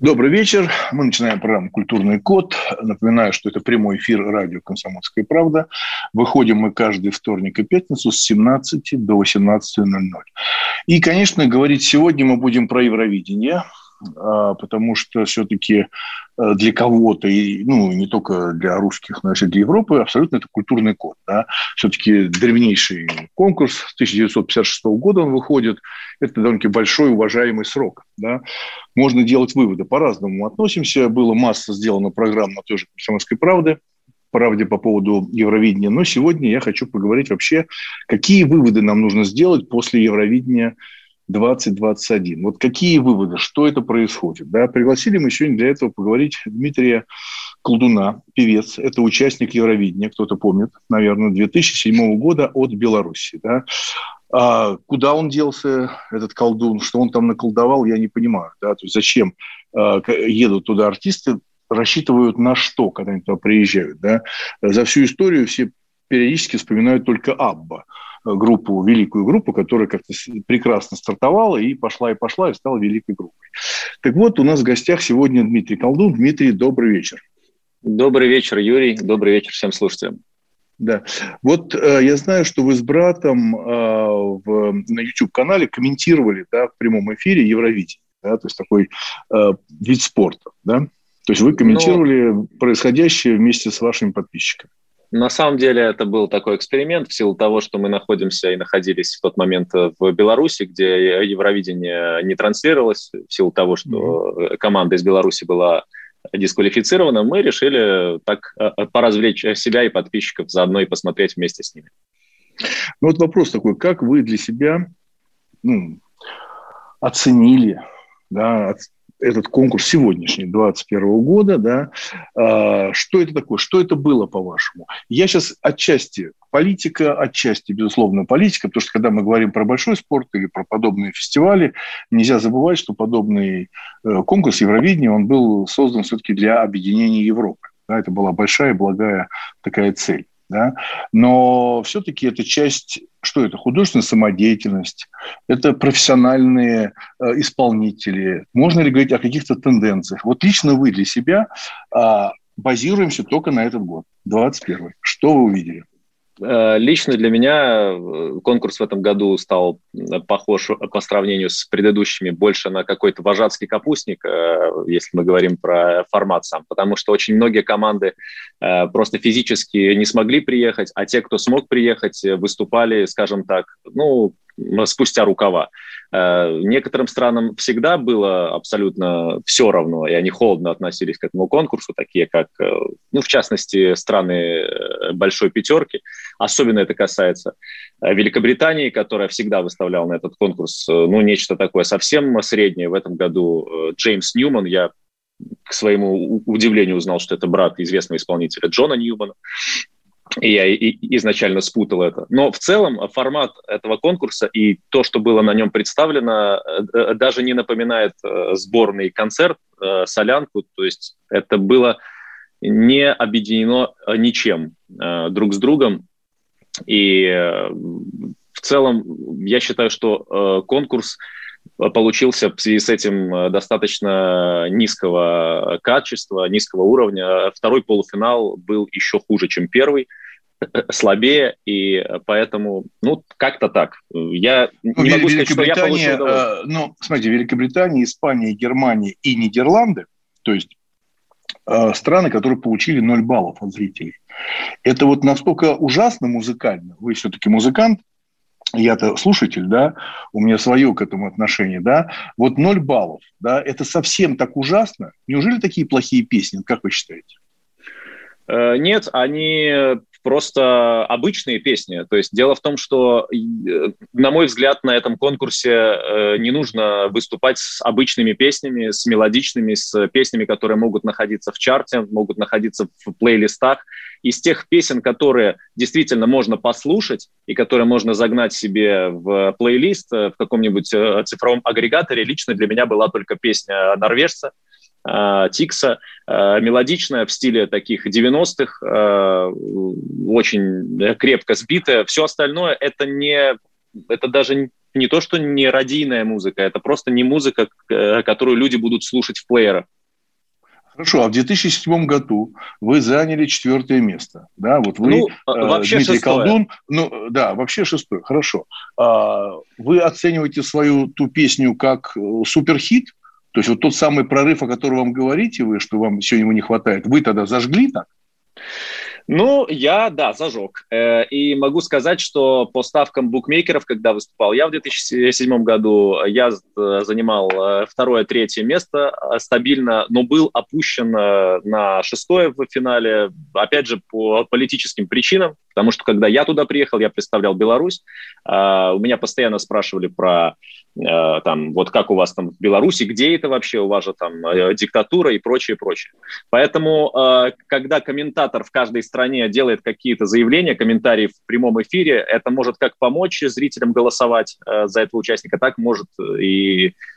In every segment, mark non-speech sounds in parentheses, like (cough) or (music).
Добрый вечер. Мы начинаем программу «Культурный код». Напоминаю, что это прямой эфир радио «Комсомольская правда». Выходим мы каждый вторник и пятницу с 17 до 18.00. И, конечно, говорить сегодня мы будем про Евровидение, а, потому что все-таки для кого-то, и, ну, не только для русских, но и для Европы, абсолютно это культурный код. Да? Все-таки древнейший конкурс 1956 года он выходит. Это довольно-таки большой уважаемый срок. Да? Можно делать выводы. По-разному относимся. Было масса сделано программ на той же «Комсомольской правды», правде по поводу Евровидения. Но сегодня я хочу поговорить вообще, какие выводы нам нужно сделать после Евровидения 2021. Вот какие выводы, что это происходит? Да? Пригласили мы сегодня для этого поговорить Дмитрия Колдуна, певец, это участник Евровидения, кто-то помнит, наверное, 2007 года от Беларуси. Да? А куда он делся, этот колдун, что он там наколдовал, я не понимаю. Да? То есть зачем а, едут туда артисты, рассчитывают на что, когда они туда приезжают. Да? За всю историю все периодически вспоминают только Абба группу, великую группу, которая как-то прекрасно стартовала и пошла и пошла и стала великой группой. Так вот, у нас в гостях сегодня Дмитрий Колдун. Дмитрий, добрый вечер. Добрый вечер, Юрий. Добрый вечер всем слушателям. Да. Вот э, я знаю, что вы с братом э, в, на YouTube-канале комментировали да, в прямом эфире Евровидение. Да, то есть такой э, вид спорта. Да? То есть вы комментировали Но... происходящее вместе с вашими подписчиками. На самом деле это был такой эксперимент в силу того, что мы находимся и находились в тот момент в Беларуси, где Евровидение не транслировалось, в силу того, что mm-hmm. команда из Беларуси была дисквалифицирована, мы решили так э, э, поразвлечь себя и подписчиков заодно и посмотреть вместе с ними. Ну вот вопрос такой, как вы для себя ну, оценили, да, этот конкурс сегодняшний, 2021 года, да, а, что это такое, что это было, по-вашему? Я сейчас отчасти политика, отчасти, безусловно, политика, потому что когда мы говорим про большой спорт или про подобные фестивали, нельзя забывать, что подобный э, конкурс Евровидения, он был создан все-таки для объединения Европы. Да, это была большая, благая такая цель. Да? Но все-таки это часть, что это? Художественная самодеятельность, это профессиональные э, исполнители. Можно ли говорить о каких-то тенденциях? Вот лично вы для себя э, базируемся только на этот год, 21 Что вы увидели? Э, лично для меня э, конкурс в этом году стал э, похож по сравнению с предыдущими больше на какой-то вожатский капустник, если мы говорим про формат сам, потому что очень многие команды просто физически не смогли приехать, а те, кто смог приехать, выступали, скажем так, ну, спустя рукава. Э, некоторым странам всегда было абсолютно все равно, и они холодно относились к этому конкурсу, такие как, э, ну, в частности, страны э, большой пятерки. Особенно это касается Великобритании, которая всегда выставляла на этот конкурс, ну, нечто такое совсем среднее. В этом году Джеймс Ньюман, я к своему удивлению узнал, что это брат известного исполнителя Джона Ньюмана. И я изначально спутал это. Но в целом формат этого конкурса и то, что было на нем представлено, э, э, даже не напоминает э, сборный концерт, солянку. То есть это было не объединено ничем друг с другом. И в целом я считаю, что конкурс получился в связи с этим достаточно низкого качества, низкого уровня. Второй полуфинал был еще хуже, чем первый слабее, и поэтому, ну, как-то так. Я ну, не могу сказать, что я получил э, Ну, смотрите, Великобритания, Испания, Германия и Нидерланды, то есть э, страны, которые получили 0 баллов от зрителей. Это вот настолько ужасно музыкально. Вы все-таки музыкант, я-то слушатель, да, у меня свое к этому отношение, да, вот ноль баллов, да, это совсем так ужасно? Неужели такие плохие песни, как вы считаете? Э, нет, они просто обычные песни. То есть дело в том, что, на мой взгляд, на этом конкурсе не нужно выступать с обычными песнями, с мелодичными, с песнями, которые могут находиться в чарте, могут находиться в плейлистах. Из тех песен, которые действительно можно послушать и которые можно загнать себе в плейлист в каком-нибудь цифровом агрегаторе, лично для меня была только песня «Норвежца», Э, Тикса, э, мелодичная в стиле таких 90-х, э, очень крепко сбитая. Все остальное это не, это даже не то, что не радийная музыка, это просто не музыка, которую люди будут слушать в плеерах. Хорошо, а в 2007 году вы заняли четвертое место. Да, вот вы, ну, вообще Дмитрий шестое. Колдун, ну, да, вообще шестое, хорошо. А, вы оцениваете свою ту песню как суперхит, то есть вот тот самый прорыв, о котором вам говорите вы, что вам сегодня его не хватает, вы тогда зажгли так? Ну, я, да, зажег. Э, и могу сказать, что по ставкам букмекеров, когда выступал я в 2007 году, я занимал э, второе, третье место стабильно, но был опущен на шестое в финале, опять же, по политическим причинам, потому что когда я туда приехал, я представлял Беларусь, у меня постоянно спрашивали про Э, там, вот как у вас там в Беларуси, где это вообще, у вас же там э, диктатура и прочее, прочее. Поэтому, э, когда комментатор в каждой стране делает какие-то заявления, комментарии в прямом эфире, это может как помочь зрителям голосовать за этого участника, так может и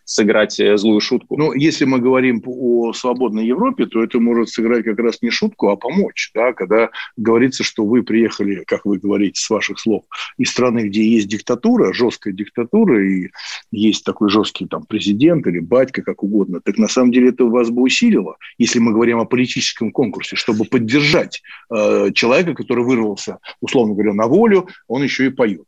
сыграть злую шутку. Ну, если мы говорим о свободной Европе, то это может сыграть как раз не шутку, а помочь, да, когда говорится, что вы приехали, как вы говорите, с ваших слов, из страны, где есть диктатура, жесткая диктатура, и есть такой жесткий там президент или батька, как угодно, так на самом деле это вас бы усилило, если мы говорим о политическом конкурсе, чтобы поддержать э, человека, который вырвался, условно говоря, на волю, он еще и поет.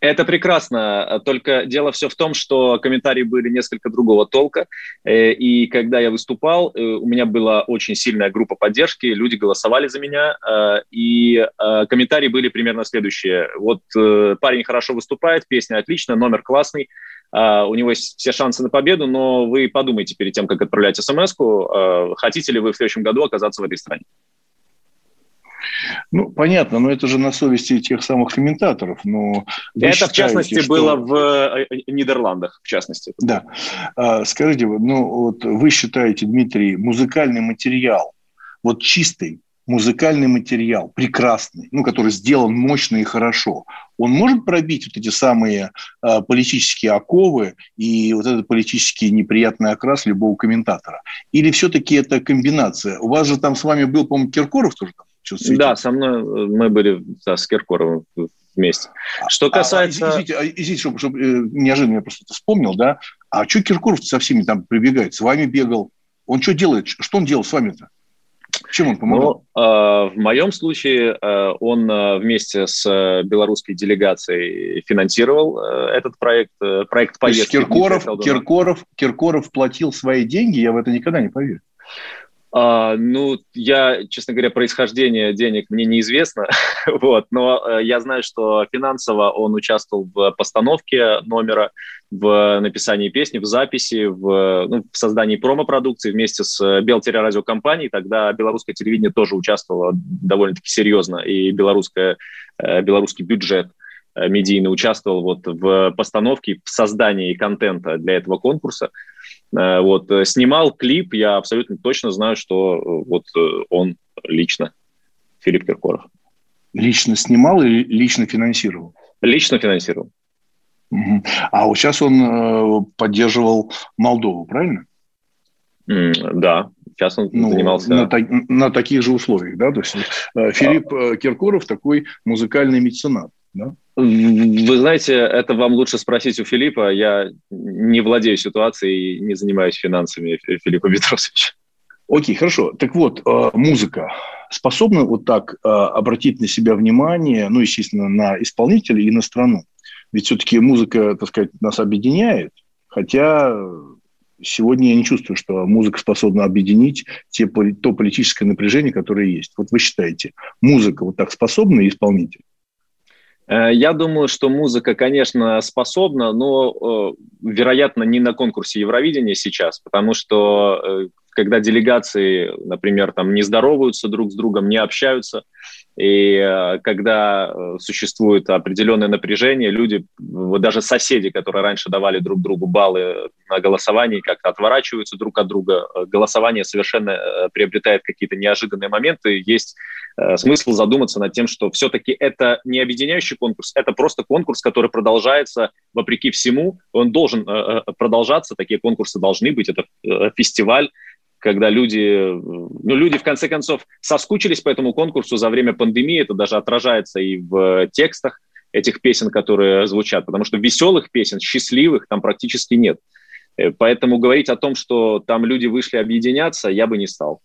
Это прекрасно, только дело все в том, что комментарии были несколько другого толка, э, и когда я выступал, э, у меня была очень сильная группа поддержки, люди голосовали за меня, э, и комментарии были примерно следующие. Вот парень хорошо выступает, песня отличная, номер классный, у него есть все шансы на победу, но вы подумайте перед тем, как отправлять смс хотите ли вы в следующем году оказаться в этой стране. Ну, понятно, но это же на совести тех самых комментаторов. Но это, считаете, в частности, что... было в э, Нидерландах, в частности. Да. А, скажите, ну, вот вы считаете, Дмитрий, музыкальный материал, вот чистый, музыкальный материал, прекрасный, ну, который сделан мощно и хорошо, он может пробить вот эти самые э, политические оковы и вот этот политический неприятный окрас любого комментатора? Или все-таки это комбинация? У вас же там с вами был, по-моему, Киркоров тоже там Да, со мной э, мы были да, с Киркоровым вместе. Что а, а, касается... А, извините, извините чтобы, чтобы э, неожиданно я просто это вспомнил, да? А что Киркоров со всеми там прибегает? С вами бегал? Он что делает? Что он делал с вами-то? Чем он помогал? Ну, э, в моем случае э, он э, вместе с э, белорусской делегацией финансировал э, этот проект, э, проект поездки. Киркоров, Киркоров, Киркоров платил свои деньги, я в это никогда не поверю. А, ну, я, честно говоря, происхождение денег мне неизвестно, (laughs) вот, но э, я знаю, что финансово он участвовал в постановке номера, в написании песни, в записи, в, ну, в создании промо-продукции вместе с Белтерерадиокомпанией. Тогда белорусское телевидение тоже участвовало довольно-таки серьезно, и белорусское, э, белорусский бюджет э, медийно участвовал вот в постановке, в создании контента для этого конкурса. Э, вот, э, снимал клип, я абсолютно точно знаю, что э, вот он лично, Филипп Киркоров. Лично снимал или лично финансировал? Лично финансировал. Угу. А вот сейчас он э, поддерживал Молдову, правильно? Да, сейчас он ну, занимался... На, на таких же условиях, да? То есть э, Филипп а... Киркоров такой музыкальный меценат, да? Вы знаете, это вам лучше спросить у Филиппа. Я не владею ситуацией и не занимаюсь финансами Филиппа Петросовича. Окей, хорошо. Так вот, э, музыка способна вот так э, обратить на себя внимание, ну, естественно, на исполнителя и на страну. Ведь все-таки музыка, так сказать, нас объединяет, хотя сегодня я не чувствую, что музыка способна объединить те, то политическое напряжение, которое есть. Вот вы считаете, музыка вот так способна исполнитель? Э, я думаю, что музыка, конечно, способна, но, э, вероятно, не на конкурсе Евровидения сейчас, потому что э, когда делегации, например, там не здороваются друг с другом, не общаются, и э, когда э, существует определенное напряжение, люди, вот даже соседи, которые раньше давали друг другу баллы на голосовании, как-то отворачиваются друг от друга. Голосование совершенно приобретает какие-то неожиданные моменты. Есть смысл задуматься над тем, что все-таки это не объединяющий конкурс, это просто конкурс, который продолжается вопреки всему. Он должен продолжаться, такие конкурсы должны быть. Это фестиваль, когда люди, ну, люди в конце концов соскучились по этому конкурсу за время пандемии, это даже отражается и в текстах этих песен, которые звучат, потому что веселых песен, счастливых там практически нет. Э, поэтому говорить о том, что там люди вышли объединяться, я бы не стал.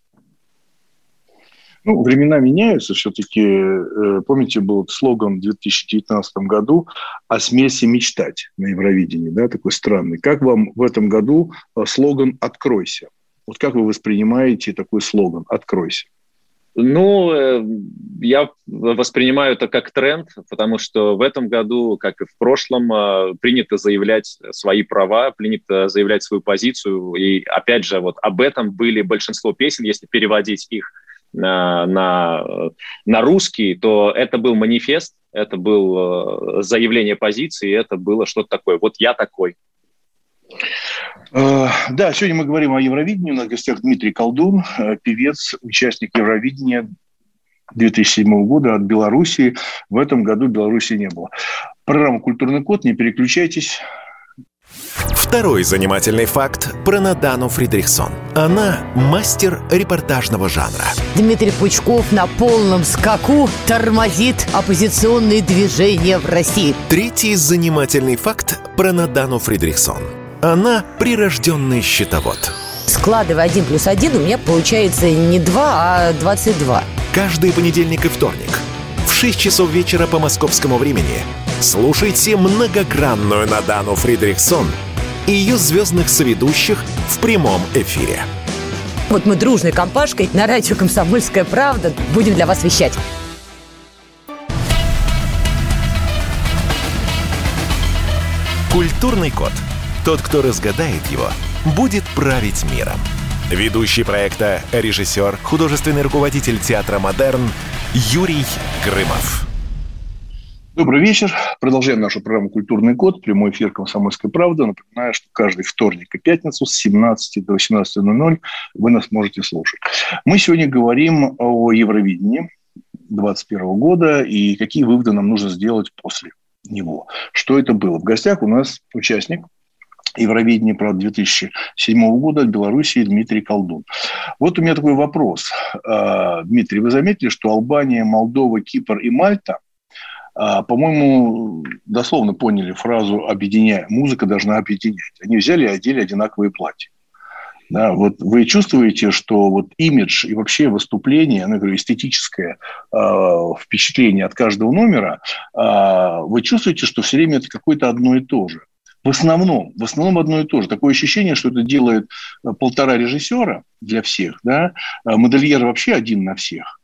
Ну, времена меняются все-таки. Э, помните, был слоган в 2019 году о смеси мечтать на Евровидении, да, такой странный. Как вам в этом году э, слоган «Откройся»? Вот как вы воспринимаете такой слоган «Откройся»? Ну, э, я воспринимаю это как тренд, потому что в этом году, как и в прошлом, э, принято заявлять свои права, принято заявлять свою позицию. И опять же, вот об этом были большинство песен, если переводить их на, на, на русский, то это был манифест, это было э, заявление позиции, это было что-то такое. Вот я такой. Э, да, сегодня мы говорим о Евровидении. У нас в гостях Дмитрий Колдун, э, певец, участник Евровидения 2007 года от Белоруссии. В этом году Беларуси не было. Программа «Культурный код». Не переключайтесь. Второй занимательный факт про Надану Фридрихсон. Она мастер репортажного жанра. Дмитрий Пучков на полном скаку тормозит оппозиционные движения в России. Третий занимательный факт про Надану Фридрихсон. Она прирожденный счетовод. Складывая один плюс один, у меня получается не 2, а 22. Каждый понедельник и вторник в 6 часов вечера по московскому времени слушайте многогранную Надану Фридрихсон и ее звездных соведущих в прямом эфире. Вот мы дружной компашкой на радио «Комсомольская правда» будем для вас вещать. Культурный код – тот, кто разгадает его, будет править миром. Ведущий проекта, режиссер, художественный руководитель театра «Модерн» Юрий Грымов. Добрый вечер. Продолжаем нашу программу «Культурный код». Прямой эфир «Комсомольской правды». Напоминаю, что каждый вторник и пятницу с 17 до 18.00 вы нас можете слушать. Мы сегодня говорим о Евровидении 2021 года и какие выводы нам нужно сделать после него. Что это было? В гостях у нас участник Евровидение, правда, 2007 года от Белоруссии Дмитрий Колдун. Вот у меня такой вопрос. А, Дмитрий, вы заметили, что Албания, Молдова, Кипр и Мальта, а, по-моему, дословно поняли фразу «объединяя». Музыка должна объединять. Они взяли и одели одинаковые платья. Да, вот вы чувствуете, что вот имидж и вообще выступление, ну, говорю, эстетическое э, впечатление от каждого номера, э, вы чувствуете, что все время это какое-то одно и то же. В основном, в основном одно и то же. Такое ощущение, что это делает э, полтора режиссера для всех, да, а модельер вообще один на всех.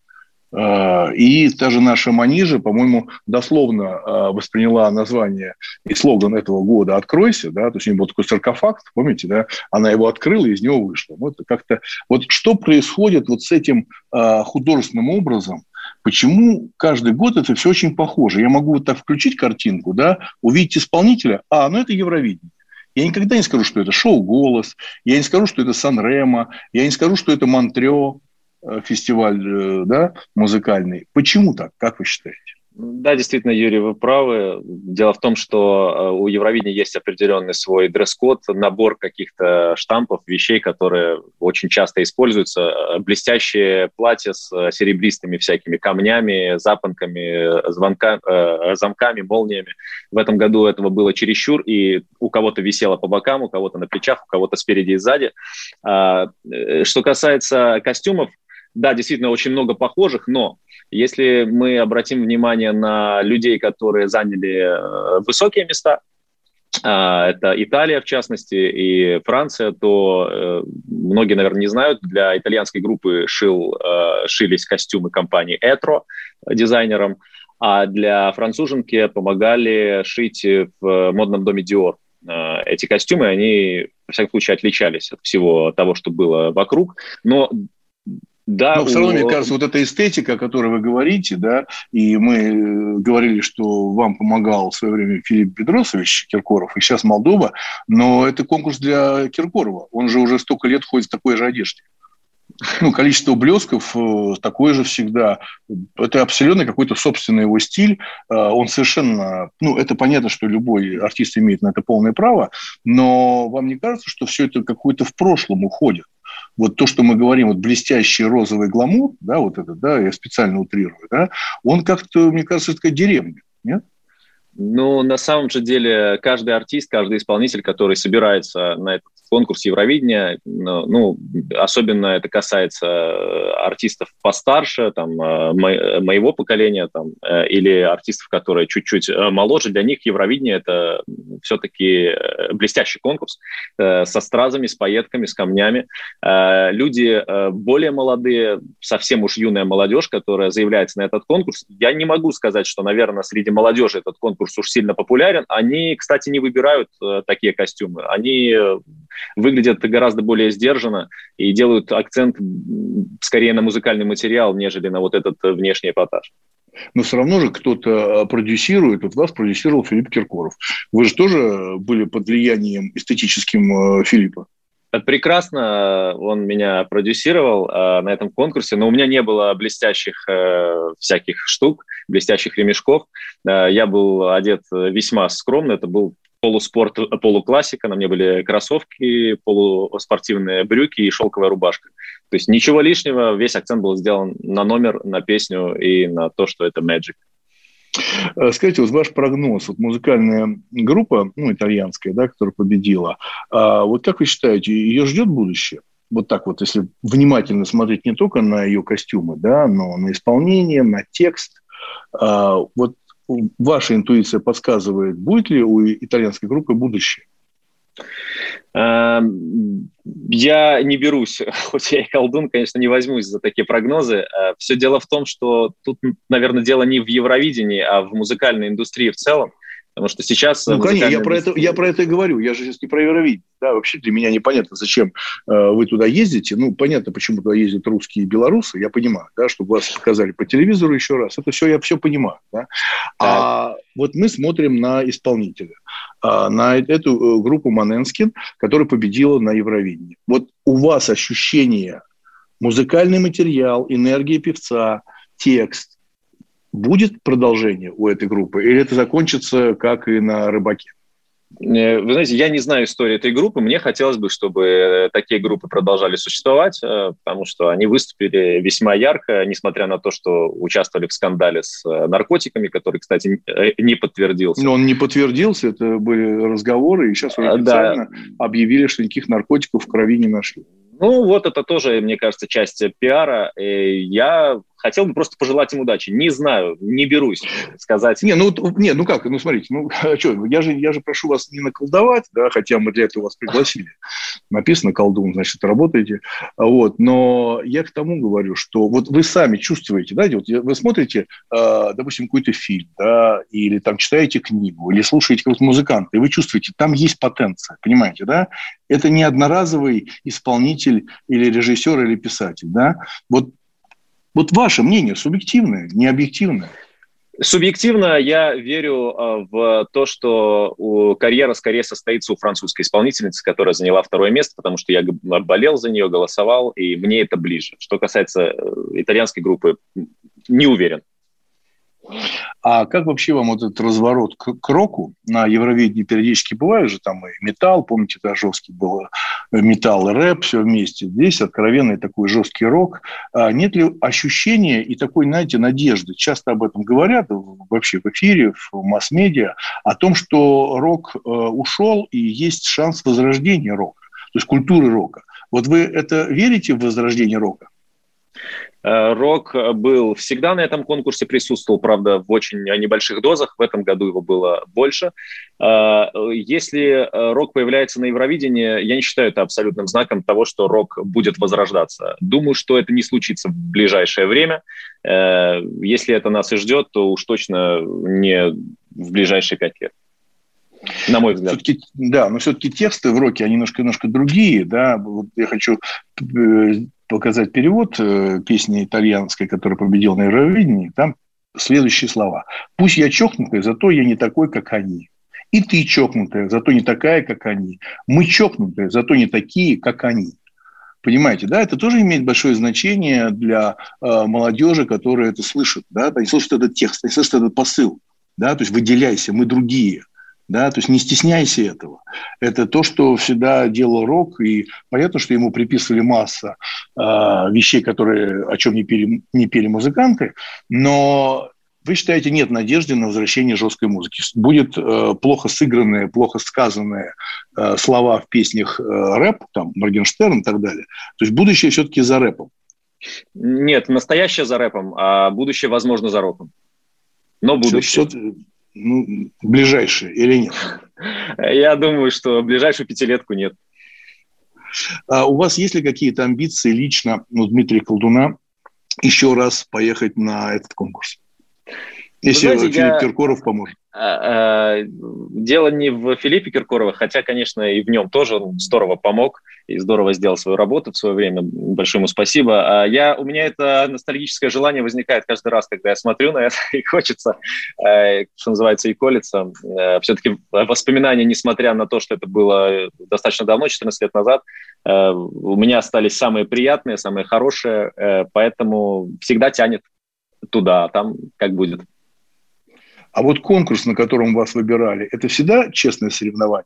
А, и та же наша Манижа, по-моему, дословно восприняла название и слоган этого года «Откройся», да, то есть у нее был такой саркофаг, помните, да, она его открыла и из него вышла. Вот как-то, вот что происходит вот с этим художественным образом, Почему каждый год это все очень похоже? Я могу вот так включить картинку, да, увидеть исполнителя, а, ну это Евровидение. Я никогда не скажу, что это шоу «Голос», я не скажу, что это Сан-Ремо, я не скажу, что это Монтрео, э, фестиваль э, да, музыкальный. Почему так, как вы считаете? Да, действительно, Юрий, вы правы. Дело в том, что э, у Евровидения есть определенный свой дресс-код, набор каких-то штампов, вещей, которые очень часто используются. Э, блестящие платья с э, серебристыми всякими камнями, запонками, звонка, замками, молниями. В этом году этого было чересчур, и у кого-то висело по бокам, у кого-то на плечах, у кого-то спереди и сзади. А, что касается костюмов, да, действительно, очень много похожих, но если мы обратим внимание на людей, которые заняли э, высокие места, а, это Италия, в частности, и Франция, то э, многие, наверное, не знают, для итальянской группы шил, э, шились костюмы компании Etro дизайнером, а для француженки помогали шить в модном доме Dior. эти костюмы, они, во всяком случае, отличались от всего того, что было вокруг. Но да, Но все равно, мне кажется, вот эта эстетика, о которой вы говорите, да, и мы э, говорили, что вам помогал в свое время Филипп Бедросович Киркоров, и сейчас Молдова, но это конкурс для Киркорова. Он же уже столько лет ходит в такой же одежде. Ну, количество блесков э, такое же всегда. Это абсолютно какой-то собственный его стиль. Э, он совершенно... Ну, это понятно, что любой артист имеет на это полное право, но вам не кажется, что все это какое-то в прошлом уходит? Вот то, что мы говорим, вот блестящий розовый гламур, да, вот это, да, я специально утрирую, да, он как-то, мне кажется, такая деревня, нет? Ну, на самом же деле, каждый артист, каждый исполнитель, который собирается на этот конкурс Евровидения, ну, особенно это касается э, артистов постарше, там, э, моего поколения, там, э, или артистов, которые чуть-чуть моложе, для них Евровидение – это все-таки блестящий конкурс со стразами, с пайетками, с камнями. Люди более молодые, совсем уж юная молодежь, которая заявляется на этот конкурс, я не могу сказать, что, наверное, среди молодежи этот конкурс уж сильно популярен. Они, кстати, не выбирают такие костюмы. Они выглядят гораздо более сдержанно и делают акцент скорее на музыкальный материал, нежели на вот этот внешний эпатаж. Но все равно же кто-то а, продюсирует. Вот вас продюсировал Филипп Киркоров. Вы же тоже были под влиянием эстетическим а, Филиппа. Прекрасно он меня продюсировал э, на этом конкурсе, но у меня не было блестящих э, всяких штук, блестящих ремешков. Э, я был одет весьма скромно, это был полуспорт, полуклассика, на мне были кроссовки, полуспортивные брюки и шелковая рубашка. То есть ничего лишнего, весь акцент был сделан на номер, на песню и на то, что это Magic. Э, скажите, вот ваш прогноз, вот музыкальная группа, ну, итальянская, да, которая победила, а вот как вы считаете, ее ждет будущее? Вот так вот, если внимательно смотреть не только на ее костюмы, да, но на исполнение, на текст. А, вот ваша интуиция подсказывает, будет ли у итальянской группы будущее? Эм, я не берусь, (laughs) хоть я и колдун, конечно, не возьмусь за такие прогнозы. Э, Все дело в том, что тут, наверное, дело не в Евровидении, а в музыкальной индустрии в целом. Потому что сейчас... Ну, конечно, я про, это, я про это и говорю. Я же сейчас не про Евровидение. Да, вообще для меня непонятно, зачем э, вы туда ездите. Ну, понятно, почему туда ездят русские и белорусы. Я понимаю, да, чтобы вас показали по телевизору еще раз. Это все я все понимаю. Да? А вот мы смотрим на исполнителя, э, на эту э, группу Маненскин, которая победила на Евровидении. Вот у вас ощущение, музыкальный материал, энергия певца, текст, Будет продолжение у этой группы или это закончится, как и на «Рыбаке»? Э, вы знаете, я не знаю истории этой группы. Мне хотелось бы, чтобы такие группы продолжали существовать, э, потому что они выступили весьма ярко, несмотря на то, что участвовали в скандале с э, наркотиками, который, кстати, не подтвердился. Но он не подтвердился, это были разговоры, и сейчас уже официально да. объявили, что никаких наркотиков в крови не нашли. Ну, вот это тоже, мне кажется, часть пиара. И я хотел бы просто пожелать им удачи. Не знаю, не берусь сказать. Не, ну, не, ну как, ну смотрите, ну (laughs) а что, я же, я же прошу вас не наколдовать, да, хотя мы для этого вас пригласили. Написано колдун, значит, работаете. Вот, но я к тому говорю, что вот вы сами чувствуете, да, вот вы смотрите, э, допустим, какой-то фильм, да, или там читаете книгу, или слушаете какого-то музыканта, и вы чувствуете, там есть потенция, понимаете, да? Это не одноразовый исполнитель или режиссер или писатель, да? Вот вот ваше мнение субъективное, не объективное. Субъективно я верю а, в то, что карьера скорее состоится у французской исполнительницы, которая заняла второе место, потому что я болел за нее, голосовал, и мне это ближе. Что касается э, итальянской группы, не уверен. А как вообще вам вот этот разворот к, к року на Евровидении периодически бывает же там и металл, помните, да, жесткий был э, металл рэп, все вместе. Здесь откровенный такой жесткий рок. А нет ли ощущения и такой, знаете, надежды, часто об этом говорят вообще в эфире, в масс-медиа, о том, что рок э, ушел и есть шанс возрождения рока, то есть культуры рока. Вот вы это верите в возрождение рока? Э, рок был всегда на этом конкурсе, присутствовал, правда, в очень небольших дозах. В этом году его было больше. Э, если э, рок появляется на Евровидении, я не считаю это абсолютным знаком того, что рок будет возрождаться. Думаю, что это не случится в ближайшее время. Если это нас и ждет, то уж точно не в ближайшие пять лет. На мой взгляд. Все-таки, да, но все-таки тексты в роке, они немножко, немножко другие. Да? Вот я хочу показать перевод э, песни итальянской, которая победила на Евровидении. Там следующие слова. «Пусть я чокнутый, зато я не такой, как они. И ты чокнутая, зато не такая, как они. Мы чокнутые, зато не такие, как они». Понимаете, да, это тоже имеет большое значение для э, молодежи, которая это слышит, да, они слышат этот текст, они слышат этот посыл, да, то есть выделяйся, мы другие, да, то есть не стесняйся этого. Это то, что всегда делал рок, и понятно, что ему приписывали масса э, вещей, которые, о чем не пели, не пели музыканты, но вы считаете, нет надежды на возвращение жесткой музыки. Будет э, плохо сыгранные, плохо сказанные э, слова в песнях э, рэп, там, Моргенштерн и так далее. То есть будущее все-таки за рэпом. Нет, настоящее за рэпом, а будущее, возможно, за роком. Но будущее. Все, все, ну, ближайшее или нет? Я думаю, что ближайшую пятилетку нет. А у вас есть ли какие-то амбиции лично, ну, Дмитрия Колдуна, еще раз поехать на этот конкурс? Если знаете, Филипп я... Киркоров поможет. А, а, дело не в Филиппе Киркорове, хотя, конечно, и в нем тоже он здорово помог и здорово сделал свою работу в свое время. Большое ему спасибо. А я, у меня это ностальгическое желание возникает каждый раз, когда я смотрю на это, (laughs) и хочется, э, что называется, и колется. Э, Все-таки воспоминания, несмотря на то, что это было достаточно давно, 14 лет назад, э, у меня остались самые приятные, самые хорошие, поэтому всегда тянет туда, а там как будет. А вот конкурс, на котором вас выбирали, это всегда честное соревнование?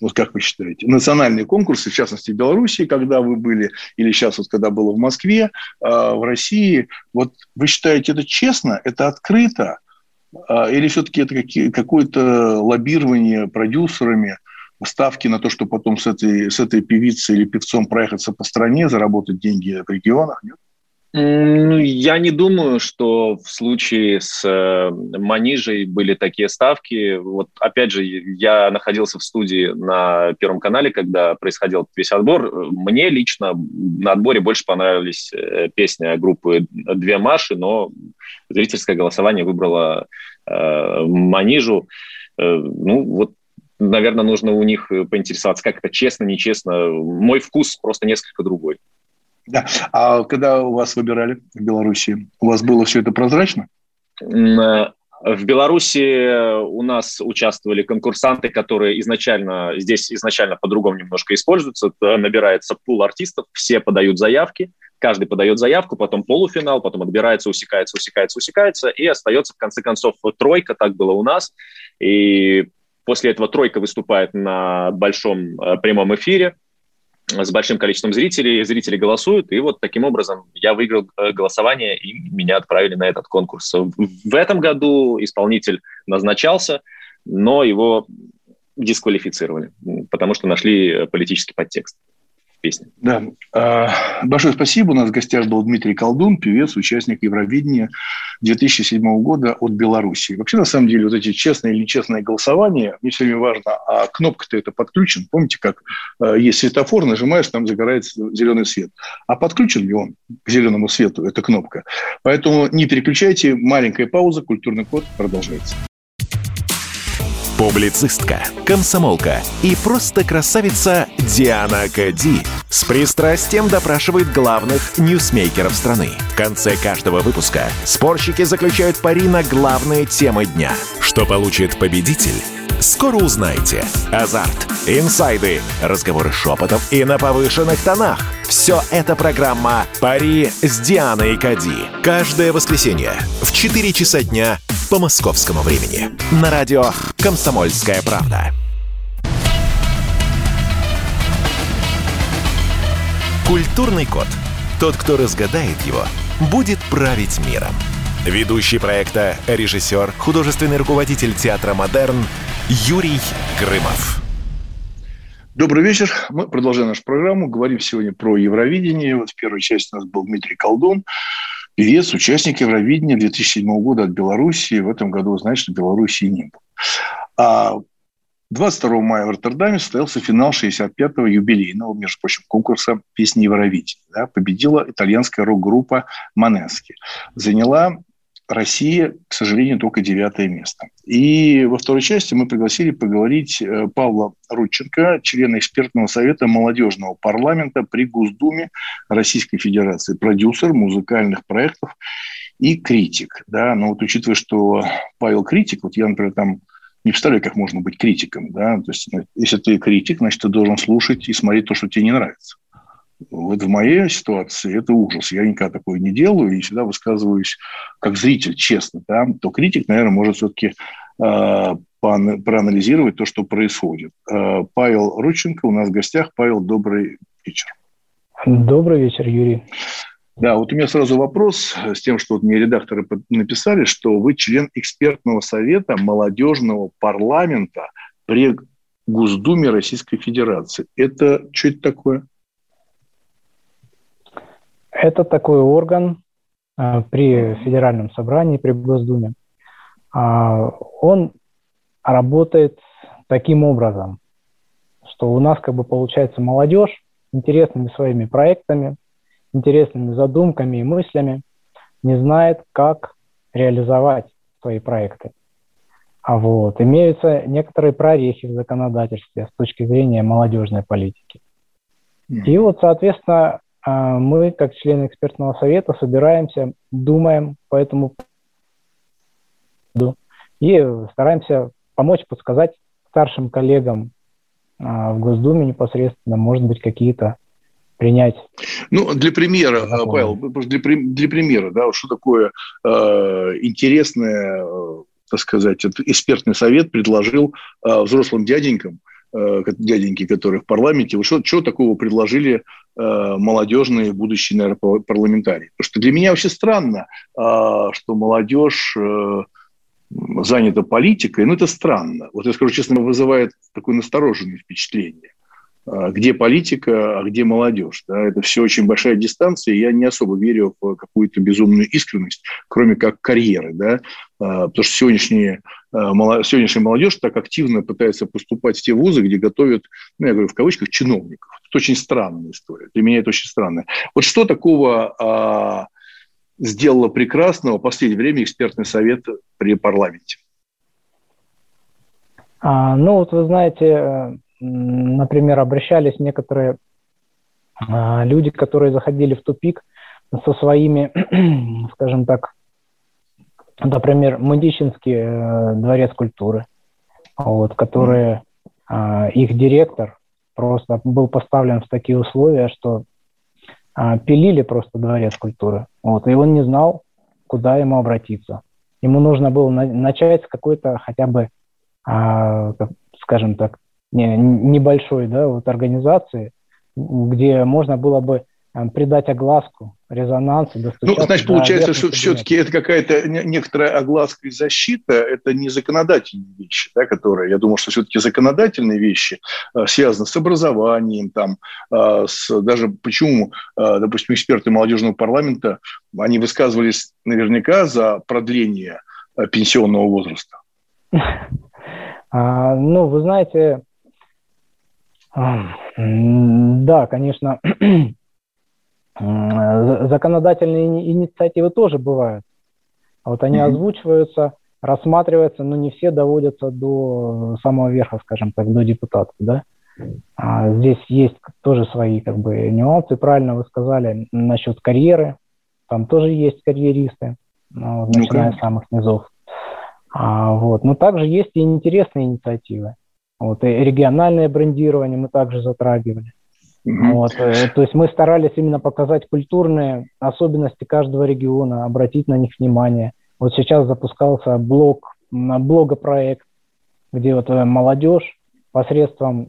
Вот как вы считаете? Национальные конкурсы, в частности, в Беларуси, когда вы были, или сейчас, вот, когда было в Москве, э, в России, вот вы считаете это честно, это открыто, э, или все-таки это какое-то лоббирование продюсерами, ставки на то, что потом с этой, с этой певицей или певцом проехаться по стране, заработать деньги в регионах? Нет? Ну, я не думаю, что в случае с э, Манижей были такие ставки. Вот опять же, я находился в студии на Первом канале, когда происходил весь отбор. Мне лично на отборе больше понравились э, песни группы «Две Маши», но зрительское голосование выбрало э, Манижу. Э, ну, вот наверное, нужно у них поинтересоваться, как это честно, нечестно. Мой вкус просто несколько другой. Да. А когда у вас выбирали в Беларуси, у вас было все это прозрачно? Э, в Беларуси у нас участвовали конкурсанты, которые изначально, здесь изначально по-другому немножко используются. Набирается пул артистов, все подают заявки, каждый подает заявку, потом полуфинал, потом отбирается, усекается, усекается, усекается, и остается в конце концов тройка, так было у нас. И после этого тройка выступает на большом э, прямом эфире, с большим количеством зрителей, зрители голосуют, и вот таким образом я выиграл э, голосование, и меня отправили на этот конкурс. В этом году исполнитель назначался, но его дисквалифицировали, потому что нашли э, политический подтекст песни. Да. А, большое спасибо. У нас в гостях был Дмитрий Колдун, певец, участник Евровидения 2007 года от Беларуси. Вообще, на самом деле, вот эти честные или нечестные голосования, мне все время важно, а кнопка-то это подключен. Помните, как а, есть светофор, нажимаешь, там загорается зеленый свет. А подключен ли он к зеленому свету, эта кнопка? Поэтому не переключайте, маленькая пауза, культурный код продолжается. Публицистка, комсомолка и просто красавица Диана Кади с пристрастием допрашивает главных ньюсмейкеров страны. В конце каждого выпуска спорщики заключают пари на главные темы дня. Что получит победитель? Скоро узнаете. Азарт, инсайды, разговоры шепотов и на повышенных тонах. Все это программа «Пари с Дианой Кади». Каждое воскресенье в 4 часа дня по московскому времени. На радио «Комсомольская правда». Культурный код. Тот, кто разгадает его, будет править миром. Ведущий проекта, режиссер, художественный руководитель театра «Модерн» Юрий Грымов. Добрый вечер. Мы продолжаем нашу программу. Говорим сегодня про Евровидение. Вот в первой части у нас был Дмитрий Колдун, певец, участник Евровидения 2007 года от Белоруссии. В этом году, знаете, что Белоруссии не было. А 22 мая в Роттердаме состоялся финал 65-го юбилейного, между прочим, конкурса песни Евровидения. Да, победила итальянская рок-группа Манески. Заняла Россия, к сожалению, только девятое место. И во второй части мы пригласили поговорить э, Павла Рудченко, члена экспертного совета молодежного парламента при Госдуме Российской Федерации, продюсер музыкальных проектов и критик. Да? Но вот учитывая, что Павел критик, вот я, например, там не представляю, как можно быть критиком. Да? То есть, если ты критик, значит, ты должен слушать и смотреть то, что тебе не нравится. Вот в моей ситуации это ужас. Я никогда такое не делаю и всегда высказываюсь как зритель, честно. Да? То критик, наверное, может все-таки э, проанализировать то, что происходит. Э, Павел Рученко у нас в гостях. Павел, добрый вечер. Добрый вечер, Юрий. Да, вот у меня сразу вопрос с тем, что вот мне редакторы написали, что вы член экспертного совета молодежного парламента при Госдуме Российской Федерации. Это что это такое? Это такой орган э, при Федеральном собрании, при Госдуме. Э, он работает таким образом, что у нас как бы получается молодежь интересными своими проектами, интересными задумками и мыслями не знает, как реализовать свои проекты. А вот имеются некоторые прорехи в законодательстве с точки зрения молодежной политики. И вот, соответственно, а мы, как члены экспертного совета, собираемся, думаем по этому поводу и стараемся помочь, подсказать старшим коллегам а, в Госдуме непосредственно, может быть, какие-то принять. Ну, для примера, законы. Павел, для, для примера, да, что такое э, интересное, э, так сказать, экспертный совет предложил э, взрослым дяденькам, дяденьки, которые в парламенте, вы что, что такого предложили Э, молодежные будущие, наверное, парламентарии. Потому что для меня вообще странно, а, что молодежь э, занята политикой. Ну, это странно. Вот я скажу честно, вызывает такое настороженное впечатление. А, где политика, а где молодежь. Да? Это все очень большая дистанция, и я не особо верю в какую-то безумную искренность, кроме как карьеры. Да? Потому что сегодняшние, сегодняшняя молодежь так активно пытается поступать в те вузы, где готовят, ну, я говорю в кавычках, чиновников. Это очень странная история. Для меня это очень странно. Вот что такого а, сделало прекрасного в последнее время экспертный совет при парламенте? А, ну, вот вы знаете, э, например, обращались некоторые а, люди, которые заходили в тупик со своими, (clears throat) скажем так, например, Мудищинский э, дворец культуры, вот, которые, э, их директор просто был поставлен в такие условия, что а, пилили просто дворец культуры. Вот, и он не знал, куда ему обратиться. Ему нужно было на, начать с какой-то хотя бы, а, скажем так, небольшой да, вот организации, где можно было бы Э, придать огласку, резонанс. Ну, значит, получается, что все-таки это какая-то некоторая огласка и защита, это не законодательные вещи, да, которые, я думаю, что все-таки законодательные вещи э, связаны с образованием, там, э, с, даже почему, допустим, эксперты молодежного парламента, они высказывались наверняка за продление пенсионного возраста. (laughs) А, ну, вы знаете, да, конечно, (clears throat) Законодательные инициативы тоже бывают. А вот они mm-hmm. озвучиваются, рассматриваются, но не все доводятся до самого верха, скажем так, до депутатов, да. А здесь есть тоже свои как бы нюансы. Правильно вы сказали насчет карьеры. Там тоже есть карьеристы, ну, вот, начиная с самых низов. А, вот. Но также есть и интересные инициативы. Вот, и региональное брендирование мы также затрагивали. Mm-hmm. Вот, э, то есть мы старались именно показать культурные особенности каждого региона, обратить на них внимание. Вот сейчас запускался блог, блогопроект, где вот э, молодежь посредством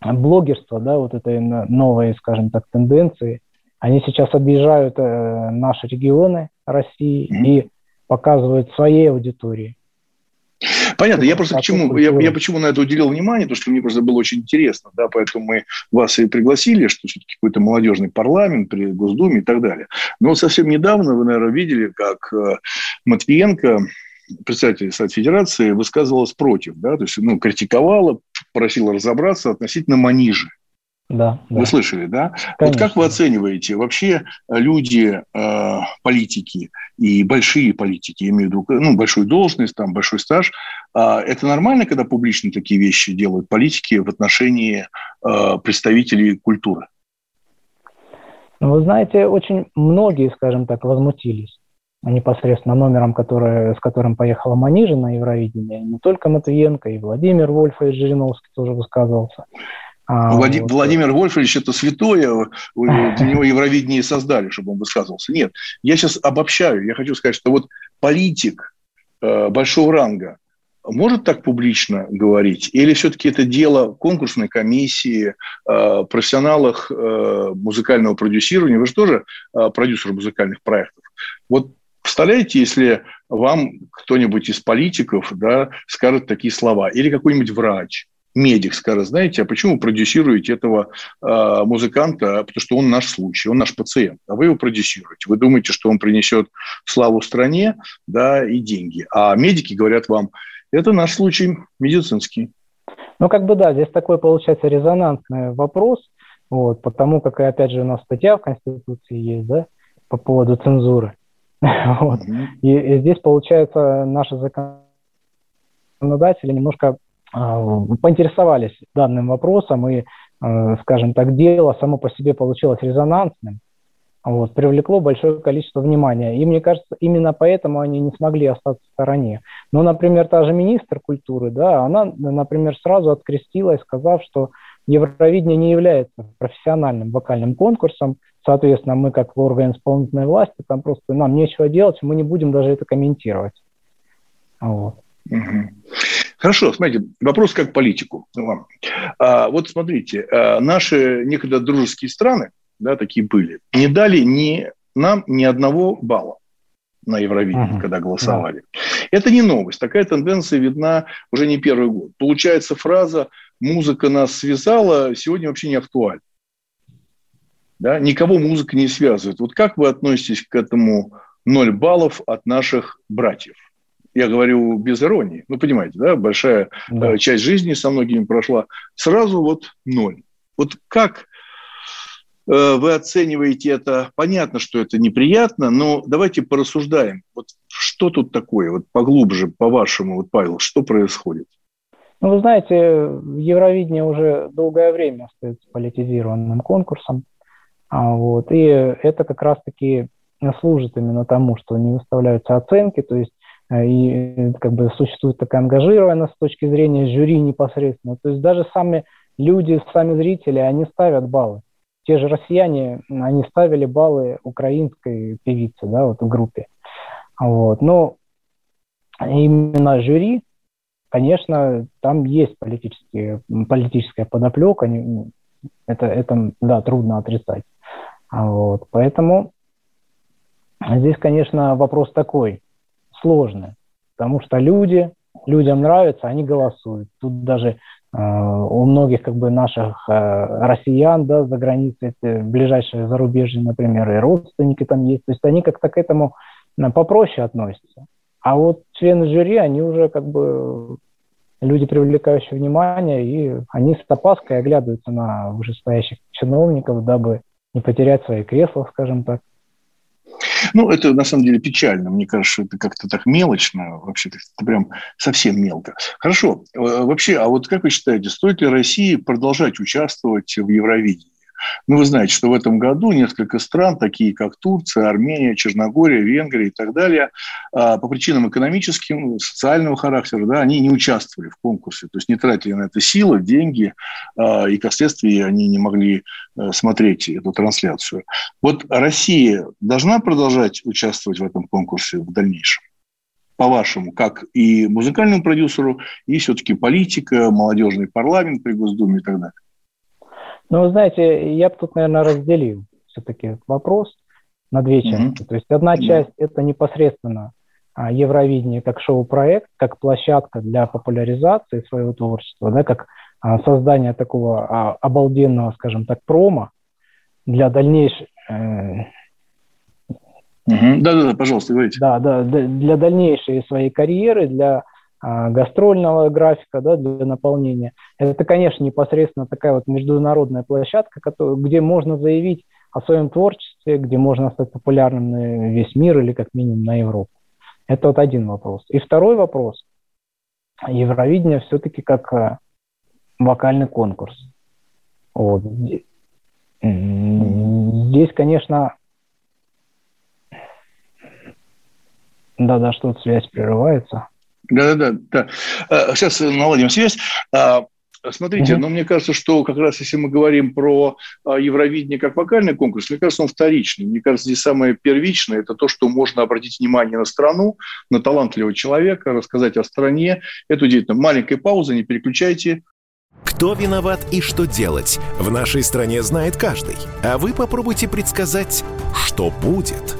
блогерства, да, вот этой новой, скажем так, тенденции, они сейчас объезжают э, наши регионы России mm-hmm. и показывают своей аудитории, Понятно. Я просто почему, я, я почему на это уделил внимание, потому что мне просто было очень интересно, да, поэтому мы вас и пригласили, что все-таки какой-то молодежный парламент при Госдуме и так далее. Но совсем недавно вы, наверное, видели, как э, Матвиенко, председатель Совета Федерации, высказывалась против, да, то есть, ну, критиковала, просила разобраться относительно манижи. Да, Вы да. слышали, да? Конечно. Вот как вы оцениваете вообще люди, э, политики и большие политики, имею в виду ну, большую должность, там, большой стаж, э, это нормально, когда публично такие вещи делают политики в отношении э, представителей культуры? Ну, вы знаете, очень многие, скажем так, возмутились непосредственно номером, который, с которым поехала Манижа на Евровидение. Не только Матвиенко, и Владимир Вольфович Жириновский тоже высказывался. А, Влади- вот. Владимир Вольфович это святое, (laughs) для него Евровидение создали, чтобы он высказывался. Нет, я сейчас обобщаю, я хочу сказать, что вот политик э, большого ранга может так публично говорить? Или все-таки это дело конкурсной комиссии, э, профессионалах э, музыкального продюсирования? Вы же тоже э, продюсер музыкальных проектов. Вот представляете, если вам кто-нибудь из политиков да, скажет такие слова, или какой-нибудь врач, медик скажет, знаете, а почему вы продюсируете этого э, музыканта, потому что он наш случай, он наш пациент, а вы его продюсируете. Вы думаете, что он принесет славу стране да, и деньги. А медики говорят вам, это наш случай медицинский. Ну, как бы да, здесь такой получается резонансный вопрос, вот, потому как, и опять же, у нас статья в Конституции есть, да, по поводу цензуры. (laughs) вот. и, и здесь, получается, наши законодатели немножко поинтересовались данным вопросом, и, а, скажем так, дело само по себе получилось резонансным, вот, привлекло большое количество внимания. И мне кажется, именно поэтому они не смогли остаться в стороне. Но, например, та же министр культуры, да, она, например, сразу открестилась, сказав, что Евровидение не является профессиональным вокальным конкурсом, соответственно, мы как орган исполнительной власти, там просто нам нечего делать, мы не будем даже это комментировать. Вот. Хорошо, смотрите, вопрос как политику вам. А, вот смотрите, а, наши некогда дружеские страны, да, такие были, не дали ни нам ни одного балла на Евровидении, uh-huh. когда голосовали. Uh-huh. Это не новость. Такая тенденция видна уже не первый год. Получается фраза «музыка нас связала» сегодня вообще не актуальна. Да? Никого музыка не связывает. Вот как вы относитесь к этому ноль баллов от наших братьев? Я говорю без иронии, ну, понимаете, да, большая да. Э, часть жизни со многими прошла, сразу вот ноль. Вот как э, вы оцениваете это? Понятно, что это неприятно, но давайте порассуждаем. Вот что тут такое, вот поглубже, по-вашему, вот, Павел, что происходит? Ну, вы знаете, Евровидение уже долгое время остается политизированным конкурсом. А, вот, и это как раз-таки служит именно тому, что не выставляются оценки, то есть и как бы существует такая ангажированность с точки зрения жюри непосредственно. То есть даже сами люди, сами зрители, они ставят баллы. Те же россияне, они ставили баллы украинской певицы, да, вот в группе. Вот. Но именно жюри, конечно, там есть политические, политическая подоплека, это, это, да, трудно отрицать. Вот. Поэтому здесь, конечно, вопрос такой – сложно, потому что люди, людям нравится, они голосуют. Тут даже э, у многих как бы наших э, россиян, да, за границей, ближайшие зарубежье, например, и родственники там есть, то есть они как-то к этому э, попроще относятся. А вот члены жюри, они уже как бы люди, привлекающие внимание, и они с опаской оглядываются на вышестоящих чиновников, дабы не потерять свои кресла, скажем так. Ну, это на самом деле печально. Мне кажется, что это как-то так мелочно. Вообще, это прям совсем мелко. Хорошо. Э, вообще, а вот как вы считаете, стоит ли России продолжать участвовать в Евровидении? Ну, вы знаете, что в этом году несколько стран, такие как Турция, Армения, Черногория, Венгрия и так далее, а, по причинам экономическим, социального характера, да, они не участвовали в конкурсе, то есть не тратили на это силы, деньги, а, и, как следствие, они не могли э, смотреть эту трансляцию. Вот Россия должна продолжать участвовать в этом конкурсе в дальнейшем? по-вашему, как и музыкальному продюсеру, и все-таки политика, молодежный парламент при Госдуме и так далее? Ну, вы знаете, я бы тут, наверное, разделил все-таки вопрос на две части. Mm-hmm. То есть одна mm-hmm. часть – это непосредственно а, Евровидение как шоу-проект, как площадка для популяризации своего творчества, да, как а, создание такого а, обалденного, скажем так, промо для дальнейшей... Э, да-да-да, пожалуйста, говорите. Да, да, для дальнейшей своей карьеры, для гастрольного графика да, для наполнения. Это, конечно, непосредственно такая вот международная площадка, где можно заявить о своем творчестве, где можно стать популярным на весь мир или как минимум на Европу. Это вот один вопрос. И второй вопрос. Евровидение все-таки как э, вокальный конкурс. Вот. Здесь, конечно, да-да, что-то связь прерывается. Да-да-да. Сейчас э, наладим связь. А, смотрите, угу. но мне кажется, что как раз если мы говорим про а, Евровидение как вокальный конкурс, мне кажется, он вторичный. Мне кажется, здесь самое первичное – это то, что можно обратить внимание на страну, на талантливого человека, рассказать о стране. Это удивительно. Маленькая пауза, не переключайте. Кто виноват и что делать, в нашей стране знает каждый. А вы попробуйте предсказать, что будет –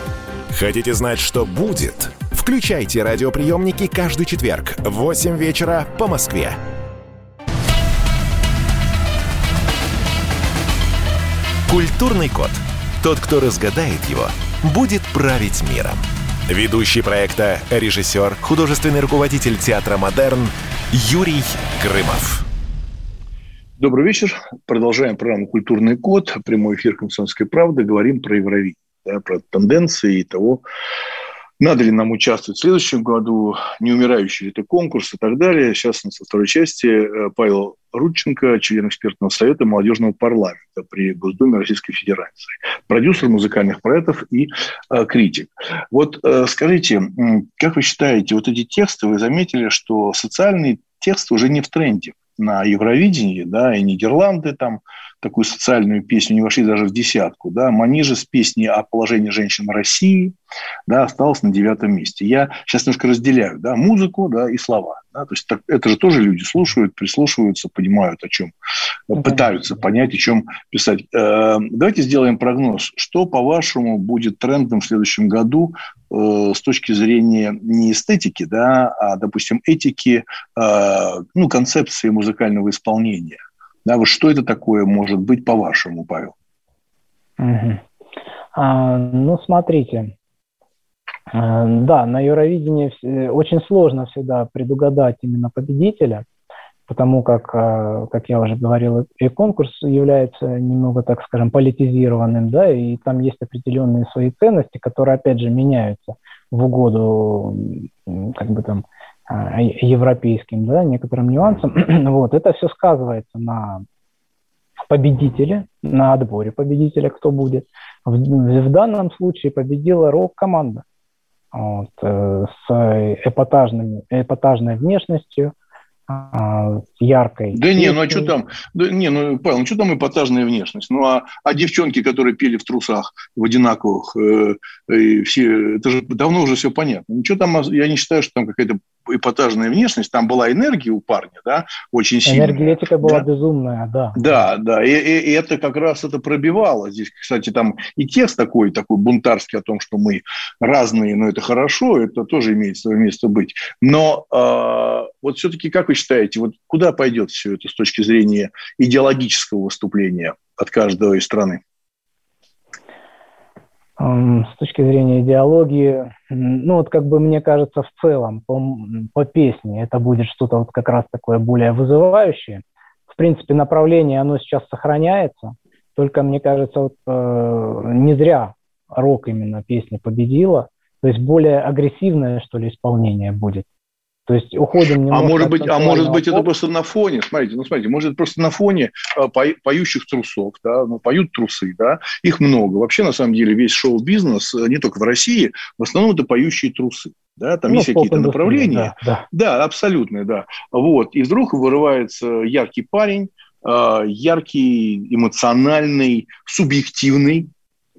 Хотите знать, что будет? Включайте радиоприемники каждый четверг в 8 вечера по Москве. Культурный код. Тот, кто разгадает его, будет править миром. Ведущий проекта, режиссер, художественный руководитель театра «Модерн» Юрий Грымов. Добрый вечер. Продолжаем программу «Культурный код». Прямой эфир «Комсомольской правды». Говорим про Евровидение, да, про тенденции и того, надо ли нам участвовать в следующем году, не умирающий ли это конкурс и так далее. Сейчас у нас во второй части э, Павел Рудченко, член экспертного совета молодежного парламента при Госдуме Российской Федерации, продюсер музыкальных проектов и э, критик. Вот э, скажите, как вы считаете, вот эти тексты, вы заметили, что социальные тексты уже не в тренде на Евровидении, да, и Нидерланды там такую социальную песню не вошли даже в десятку, да, Манижа с песней о положении женщин в России, да, осталась на девятом месте. Я сейчас немножко разделяю, да, музыку, да, и слова, да, то есть так, это же тоже люди слушают, прислушиваются, понимают, о чем, mm пытаются понять, о чем писать. Э, давайте сделаем прогноз, что, по-вашему, будет трендом в следующем году э, с точки зрения не эстетики, да, а, допустим, этики, э, ну, концепции музыкального исполнения. Да, вот что это такое может быть по-вашему, Павел? Угу. А, ну, смотрите. А, да, на Евровидении очень сложно всегда предугадать именно победителя, потому как, а, как я уже говорил, и конкурс является немного, так скажем, политизированным, да, и там есть определенные свои ценности, которые, опять же, меняются в угоду, как бы там, европейским, да, некоторым нюансам. (clears throat) вот, это все сказывается на победителе, на отборе победителя, кто будет. В, в данном случае победила рок-команда вот, э, с эпатажными, эпатажной внешностью, а, яркой. Да не, ну а что там? Да, не, ну, Павел, ну что там эпатажная внешность? Ну а, а девчонки, которые пели в трусах в одинаковых, э, э, все, это же давно уже все понятно. Ничего там, я не считаю, что там какая-то эпатажная внешность, там была энергия у парня, да, очень сильная. Энергетика была да? безумная, да. Да, да, и, и, и это как раз это пробивало. Здесь, кстати, там и текст такой, такой бунтарский о том, что мы разные, но это хорошо, это тоже имеет свое место быть. Но э, вот все-таки, как вы считаете, вот куда пойдет все это с точки зрения идеологического выступления от каждого из страны? С точки зрения идеологии, ну вот как бы мне кажется в целом по, по песне это будет что-то вот как раз такое более вызывающее. В принципе направление оно сейчас сохраняется, только мне кажется вот э, не зря рок именно песня победила, то есть более агрессивное что ли исполнение будет. То есть уходим А может быть, а может быть это просто на фоне, смотрите, ну смотрите, может просто на фоне э, поющих трусов, да, ну поют трусы, да, их много. Вообще на самом деле весь шоу-бизнес э, не только в России, в основном это поющие трусы. Да, там ну, есть какие-то направления. Да, да. да, абсолютно, да. Вот. И вдруг вырывается яркий парень, э, яркий, эмоциональный, субъективный,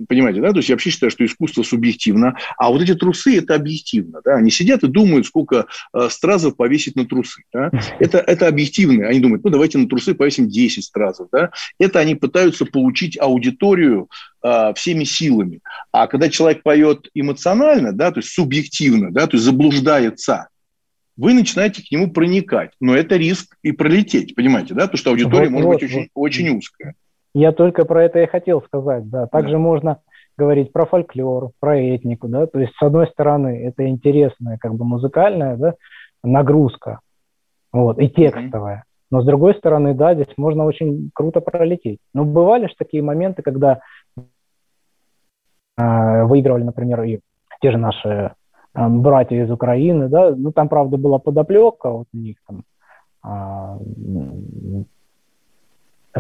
Понимаете, да? То есть я вообще считаю, что искусство субъективно, а вот эти трусы – это объективно. Да? Они сидят и думают, сколько э, стразов повесить на трусы. Да? (laughs) Это, это объективно. Они думают, ну, давайте на трусы повесим 10 стразов. Да? Это они пытаются получить аудиторию э, всеми силами. А когда человек поет эмоционально, да, то есть субъективно, да, то есть заблуждается, вы начинаете к нему проникать. Но это риск и пролететь, понимаете, да? Потому что аудитория вот, может вот, быть очень, вот. очень узкая. Я только про это и хотел сказать, да. Также да. можно говорить про фольклор, про этнику, да. То есть, с одной стороны, это интересная, как бы музыкальная, да, нагрузка, вот, и текстовая. Но с другой стороны, да, здесь можно очень круто пролететь. Но бывали же такие моменты, когда э, выигрывали, например, и те же наши э, братья из Украины, да, ну там, правда, была подоплека вот у них там, э,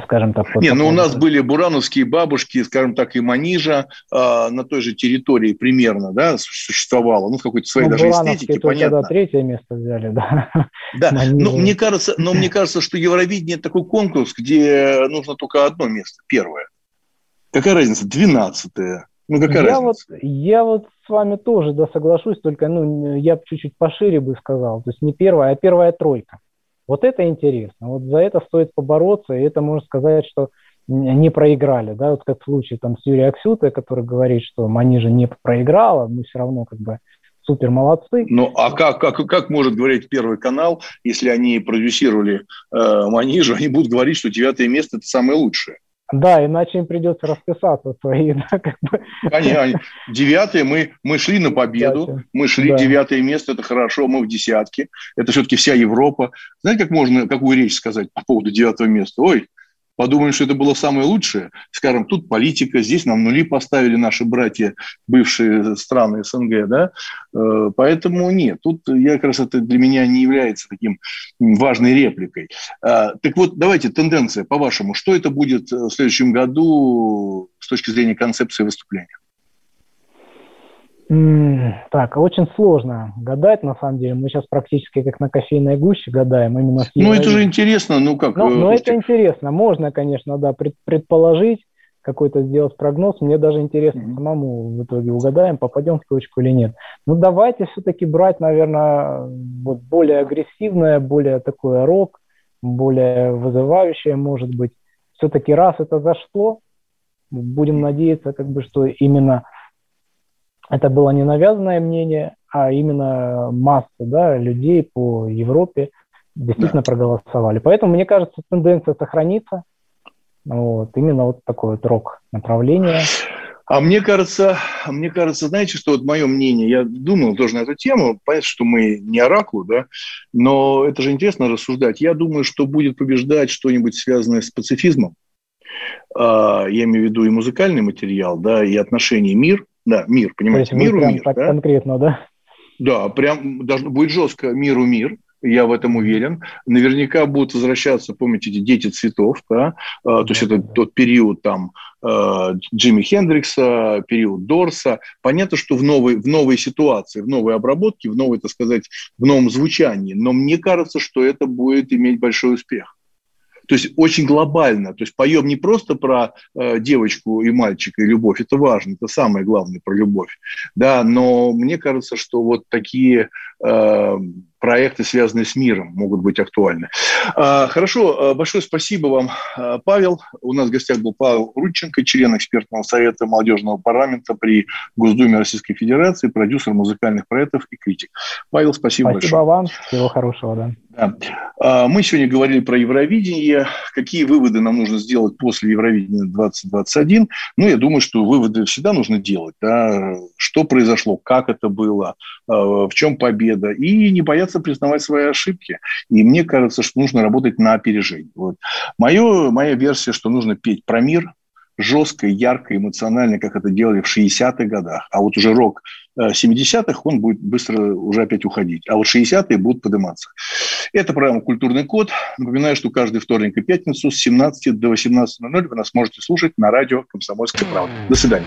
скажем так. Не, ну у нас были бурановские бабушки, скажем так, и Манижа э, на той же территории примерно, да, существовало, ну, в какой-то своей ну, даже эстетике, понятно. третье место взяли, да. (laughs) Да, но мне, кажется, но мне кажется, что Евровидение – это такой конкурс, где нужно только одно место, первое. Какая разница? Двенадцатое. Ну, какая я разница? Вот, я вот с вами тоже, да, соглашусь, только, ну, я чуть-чуть пошире бы сказал. То есть не первая, а первая тройка. Вот это интересно. Вот за это стоит побороться, и это можно сказать, что не проиграли, да, вот как в случае там с Юрием Аксютой, который говорит, что Манижа не проиграла, мы все равно как бы супер молодцы. Ну, а как, как, как может говорить Первый канал, если они продюсировали э, Манижу, они будут говорить, что девятое место – это самое лучшее? Да, иначе им придется расписаться свои. (laughs) Да, как бы. Конечно, девятые, мы, мы шли на победу, Кстати, мы шли да. девятое место, это хорошо, мы в десятке, это все-таки вся Европа. Знаете, как можно, какую речь сказать по поводу девятого места? Ой, подумали, что это было самое лучшее. Скажем, тут политика, здесь нам нули поставили наши братья, бывшие страны СНГ, да, э, поэтому нет, тут я как раз это для меня не является таким важной репликой. А, так вот, давайте тенденция, по-вашему, что это будет в следующем году с точки зрения концепции выступления? Так, очень сложно гадать, на самом деле. Мы сейчас практически как на кофейной гуще гадаем. Именно ну, это же интересно, ну как? Ну, ну это интересно. Можно, конечно, да, предположить, какой-то сделать прогноз. Мне даже интересно mm-hmm. самому в итоге угадаем, попадем в точку или нет. Ну, давайте все-таки брать, наверное, вот более агрессивное, более такое рок, более вызывающее, может быть. Все-таки раз это зашло, будем надеяться, как бы, что именно это было не навязанное мнение, а именно масса да, людей по Европе действительно да. проголосовали. Поэтому, мне кажется, тенденция сохранится. Вот, именно вот такое вот рок-направление. А мне кажется, мне кажется, знаете, что вот мое мнение, я думал тоже на эту тему, понятно, что мы не оракул, да, но это же интересно рассуждать. Я думаю, что будет побеждать что-нибудь связанное с пацифизмом. А, я имею в виду и музыкальный материал, да, и отношения мир, да, мир, понимаете, миру мир. Так да? конкретно, да? Да, прям должно, будет жестко миру мир, я в этом уверен. Наверняка будут возвращаться, помните, эти дети цветов, да? А, то есть это тот период там а, Джимми Хендрикса, период Дорса. Понятно, что в новой, в новой ситуации, в новой обработке, в новой, так сказать, в новом звучании. Но мне кажется, что это будет иметь большой успех. То есть очень глобально. То есть поем не просто про э, девочку и мальчика и любовь, это важно, это самое главное про любовь, да, но мне кажется, что вот такие э, проекты, связанные с миром, могут быть актуальны. А, хорошо, а, большое спасибо вам, а, Павел. У нас в гостях был Павел Рудченко, член экспертного совета молодежного парламента при Госдуме Российской Федерации, продюсер музыкальных проектов и критик. Павел, спасибо, спасибо большое. Спасибо вам, всего хорошего. Да. Да. Мы сегодня говорили про Евровидение. Какие выводы нам нужно сделать после Евровидения 2021? Ну, я думаю, что выводы всегда нужно делать. Да? Что произошло, как это было, в чем победа. И не бояться боятся признавать свои ошибки. И мне кажется, что нужно работать на опережение. Вот. Мое, моя версия, что нужно петь про мир, жестко, ярко, эмоционально, как это делали в 60-х годах. А вот уже рок 70-х, он будет быстро уже опять уходить. А вот 60-е будут подниматься. Это программа «Культурный код». Напоминаю, что каждый вторник и пятницу с 17 до 18.00 вы нас можете слушать на радио «Комсомольская правда». До свидания.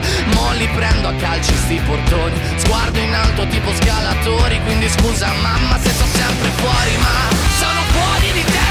Mo li prendo a calci sti portoni. Sguardo in alto tipo scalatori Quindi scusa mamma se sto sempre fuori Ma sono fuori di testa